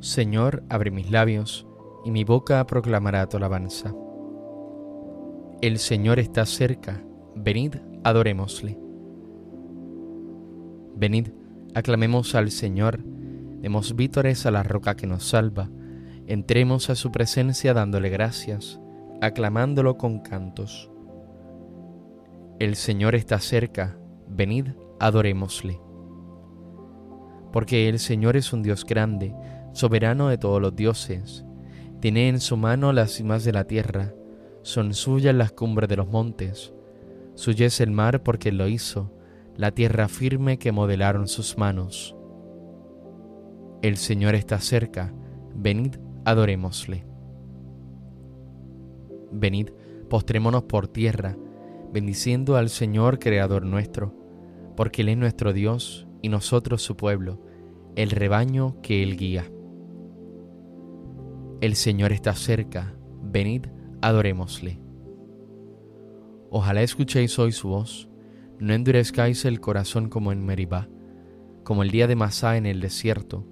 Señor, abre mis labios, y mi boca proclamará tu alabanza. El Señor está cerca, venid, adorémosle. Venid, aclamemos al Señor, demos vítores a la roca que nos salva, entremos a su presencia dándole gracias, aclamándolo con cantos. El Señor está cerca, venid, adorémosle. Porque el Señor es un Dios grande, soberano de todos los dioses. Tiene en su mano las cimas de la tierra, son suyas las cumbres de los montes. Suya es el mar porque lo hizo, la tierra firme que modelaron sus manos. El Señor está cerca, venid, adorémosle. Venid, postrémonos por tierra, bendiciendo al Señor Creador nuestro, porque Él es nuestro Dios y nosotros su pueblo, el rebaño que Él guía. El Señor está cerca, venid, adorémosle. Ojalá escuchéis hoy su voz, no endurezcáis el corazón como en Meribá, como el día de Masá en el desierto,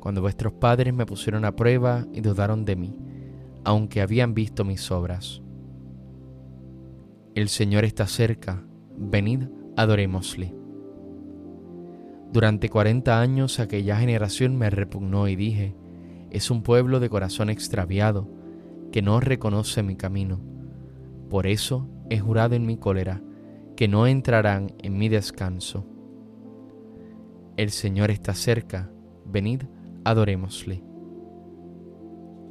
cuando vuestros padres me pusieron a prueba y dudaron de mí, aunque habían visto mis obras. El Señor está cerca, venid, adorémosle. Durante cuarenta años aquella generación me repugnó y dije, es un pueblo de corazón extraviado, que no reconoce mi camino. Por eso he jurado en mi cólera, que no entrarán en mi descanso. El Señor está cerca, venid, adorémosle.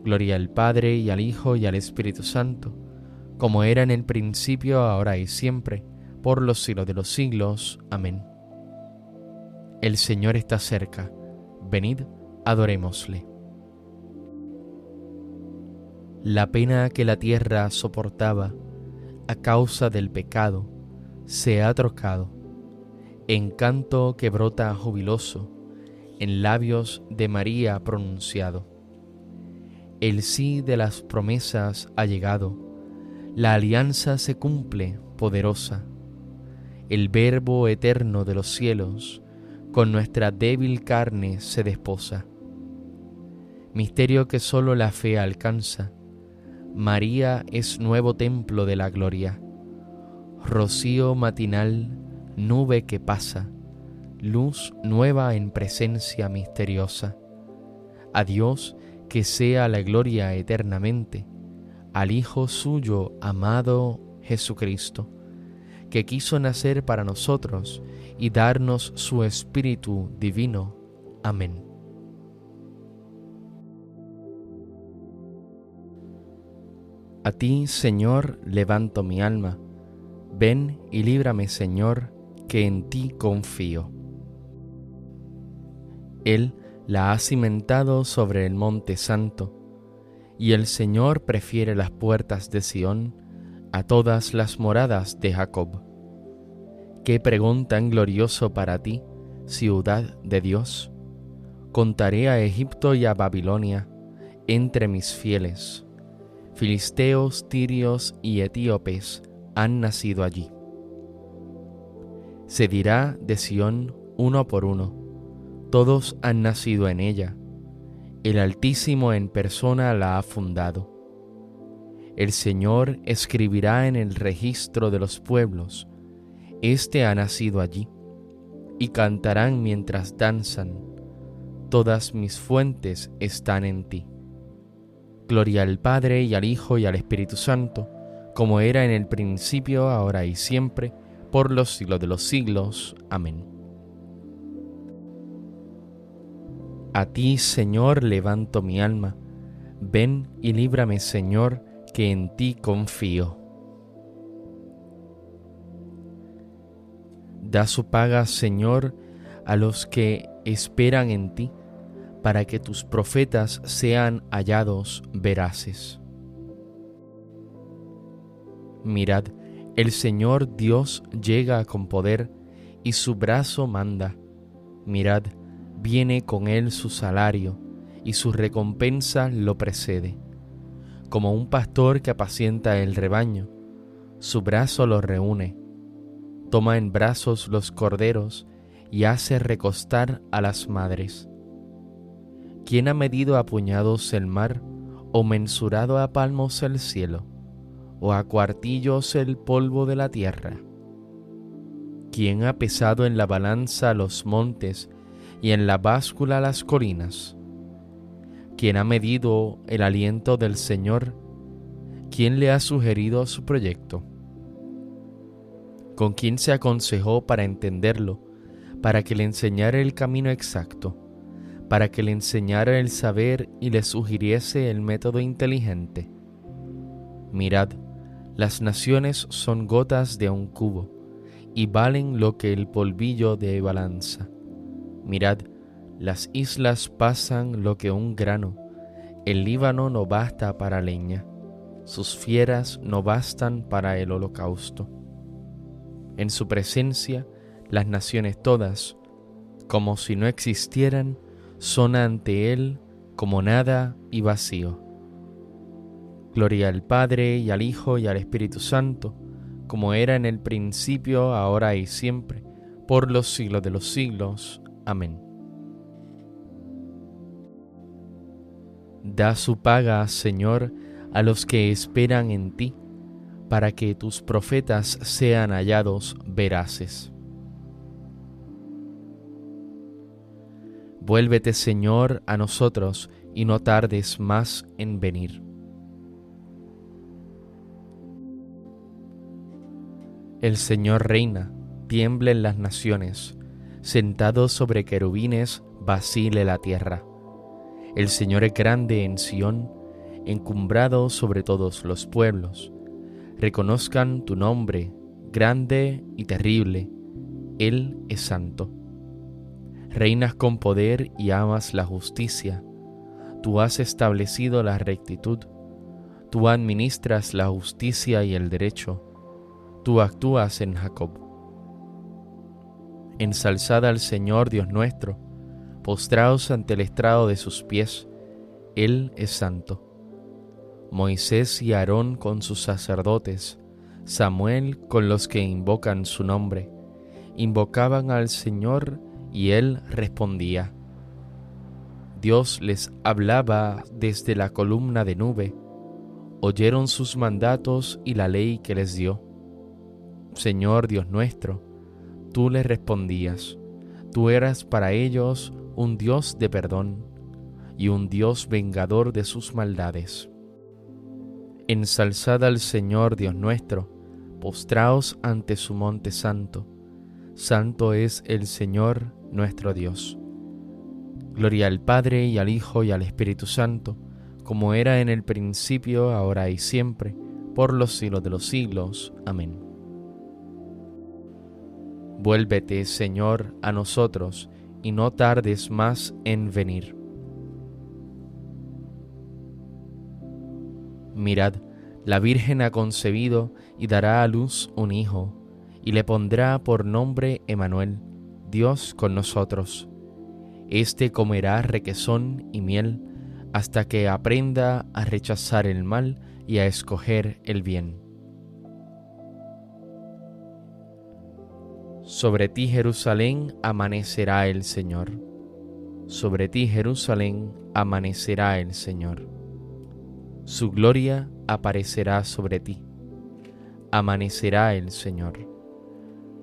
Gloria al Padre y al Hijo y al Espíritu Santo, como era en el principio, ahora y siempre, por los siglos de los siglos. Amén. El Señor está cerca, venid, adorémosle. La pena que la tierra soportaba a causa del pecado se ha trocado en canto que brota jubiloso en labios de María pronunciado. El sí de las promesas ha llegado, la alianza se cumple poderosa, el verbo eterno de los cielos con nuestra débil carne se desposa. Misterio que sólo la fe alcanza, María es nuevo templo de la gloria, rocío matinal, nube que pasa, luz nueva en presencia misteriosa. A Dios que sea la gloria eternamente, al Hijo suyo amado Jesucristo, que quiso nacer para nosotros y darnos su Espíritu Divino. Amén. A ti, Señor, levanto mi alma. Ven y líbrame, Señor, que en ti confío. Él la ha cimentado sobre el monte santo, y el Señor prefiere las puertas de Sión a todas las moradas de Jacob. Qué pregunta tan glorioso para ti, ciudad de Dios. Contaré a Egipto y a Babilonia entre mis fieles filisteos, tirios y etíopes han nacido allí. Se dirá de Sión uno por uno, todos han nacido en ella, el Altísimo en persona la ha fundado. El Señor escribirá en el registro de los pueblos, Este ha nacido allí, y cantarán mientras danzan, todas mis fuentes están en ti. Gloria al Padre y al Hijo y al Espíritu Santo, como era en el principio, ahora y siempre, por los siglos de los siglos. Amén. A ti, Señor, levanto mi alma. Ven y líbrame, Señor, que en ti confío. Da su paga, Señor, a los que esperan en ti para que tus profetas sean hallados veraces. Mirad, el Señor Dios llega con poder y su brazo manda. Mirad, viene con él su salario y su recompensa lo precede. Como un pastor que apacienta el rebaño, su brazo lo reúne, toma en brazos los corderos y hace recostar a las madres ¿Quién ha medido a puñados el mar, o mensurado a palmos el cielo, o a cuartillos el polvo de la tierra? ¿Quién ha pesado en la balanza los montes y en la báscula las colinas? ¿Quién ha medido el aliento del Señor? ¿Quién le ha sugerido su proyecto? ¿Con quién se aconsejó para entenderlo, para que le enseñara el camino exacto? Para que le enseñara el saber y le sugiriese el método inteligente. Mirad, las naciones son gotas de un cubo y valen lo que el polvillo de balanza. Mirad, las islas pasan lo que un grano, el Líbano no basta para leña, sus fieras no bastan para el holocausto. En su presencia, las naciones todas, como si no existieran, son ante Él como nada y vacío. Gloria al Padre y al Hijo y al Espíritu Santo, como era en el principio, ahora y siempre, por los siglos de los siglos. Amén. Da su paga, Señor, a los que esperan en ti, para que tus profetas sean hallados veraces. Vuélvete, Señor, a nosotros y no tardes más en venir. El Señor reina, tiemblen las naciones, sentado sobre querubines, vacile la tierra. El Señor es grande en Sión, encumbrado sobre todos los pueblos. Reconozcan tu nombre, grande y terrible. Él es santo. Reinas con poder y amas la justicia. Tú has establecido la rectitud. Tú administras la justicia y el derecho. Tú actúas en Jacob. Ensalzad al Señor Dios nuestro, postraos ante el estrado de sus pies. Él es santo. Moisés y Aarón con sus sacerdotes, Samuel con los que invocan su nombre, invocaban al Señor y él respondía. Dios les hablaba desde la columna de nube, oyeron sus mandatos y la ley que les dio. Señor Dios nuestro, tú les respondías, tú eras para ellos un Dios de perdón y un Dios vengador de sus maldades. Ensalzad al Señor Dios nuestro, postraos ante su monte santo. Santo es el Señor nuestro Dios. Gloria al Padre y al Hijo y al Espíritu Santo, como era en el principio, ahora y siempre, por los siglos de los siglos. Amén. Vuélvete, Señor, a nosotros, y no tardes más en venir. Mirad, la Virgen ha concebido y dará a luz un hijo, y le pondrá por nombre Emanuel Dios con nosotros. Este comerá requesón y miel hasta que aprenda a rechazar el mal y a escoger el bien. Sobre ti Jerusalén amanecerá el Señor. Sobre ti Jerusalén amanecerá el Señor. Su gloria aparecerá sobre ti. Amanecerá el Señor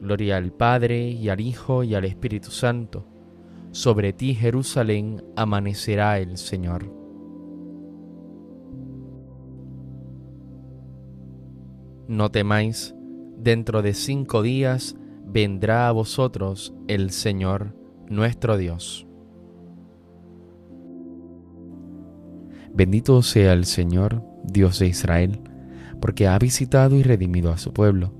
Gloria al Padre y al Hijo y al Espíritu Santo. Sobre ti, Jerusalén, amanecerá el Señor. No temáis, dentro de cinco días vendrá a vosotros el Señor nuestro Dios. Bendito sea el Señor, Dios de Israel, porque ha visitado y redimido a su pueblo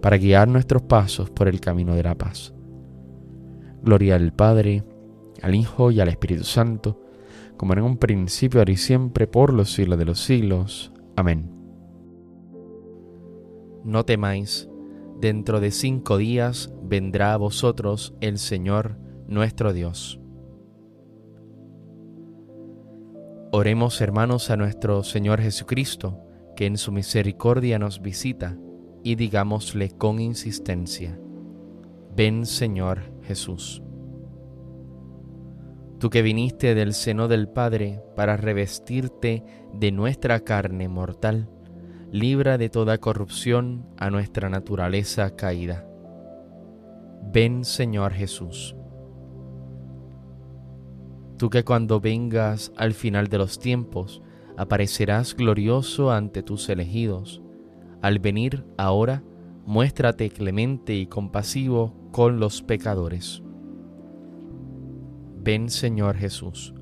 para guiar nuestros pasos por el camino de la paz. Gloria al Padre, al Hijo y al Espíritu Santo, como en un principio, ahora y siempre, por los siglos de los siglos. Amén. No temáis, dentro de cinco días vendrá a vosotros el Señor nuestro Dios. Oremos hermanos a nuestro Señor Jesucristo, que en su misericordia nos visita, y digámosle con insistencia, ven Señor Jesús. Tú que viniste del seno del Padre para revestirte de nuestra carne mortal, libra de toda corrupción a nuestra naturaleza caída. Ven Señor Jesús. Tú que cuando vengas al final de los tiempos aparecerás glorioso ante tus elegidos, al venir ahora, muéstrate clemente y compasivo con los pecadores. Ven Señor Jesús.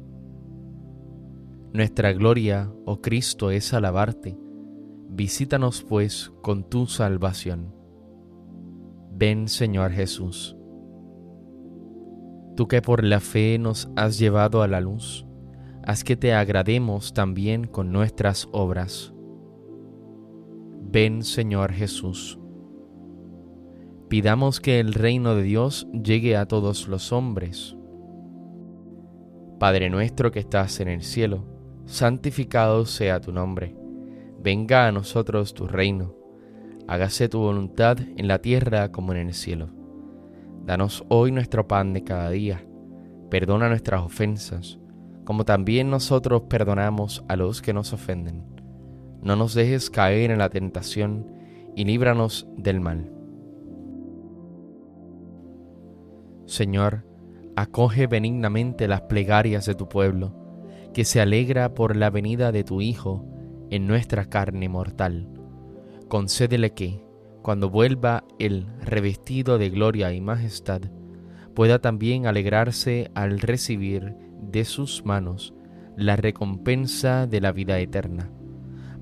Nuestra gloria, oh Cristo, es alabarte. Visítanos pues con tu salvación. Ven Señor Jesús. Tú que por la fe nos has llevado a la luz, haz que te agrademos también con nuestras obras. Ven Señor Jesús. Pidamos que el reino de Dios llegue a todos los hombres Padre nuestro que estás en el cielo, santificado sea tu nombre. Venga a nosotros tu reino. Hágase tu voluntad en la tierra como en el cielo. Danos hoy nuestro pan de cada día. Perdona nuestras ofensas, como también nosotros perdonamos a los que nos ofenden. No nos dejes caer en la tentación y líbranos del mal. Señor, acoge benignamente las plegarias de tu pueblo, que se alegra por la venida de tu Hijo en nuestra carne mortal. Concédele que, cuando vuelva el revestido de gloria y majestad, pueda también alegrarse al recibir de sus manos la recompensa de la vida eterna.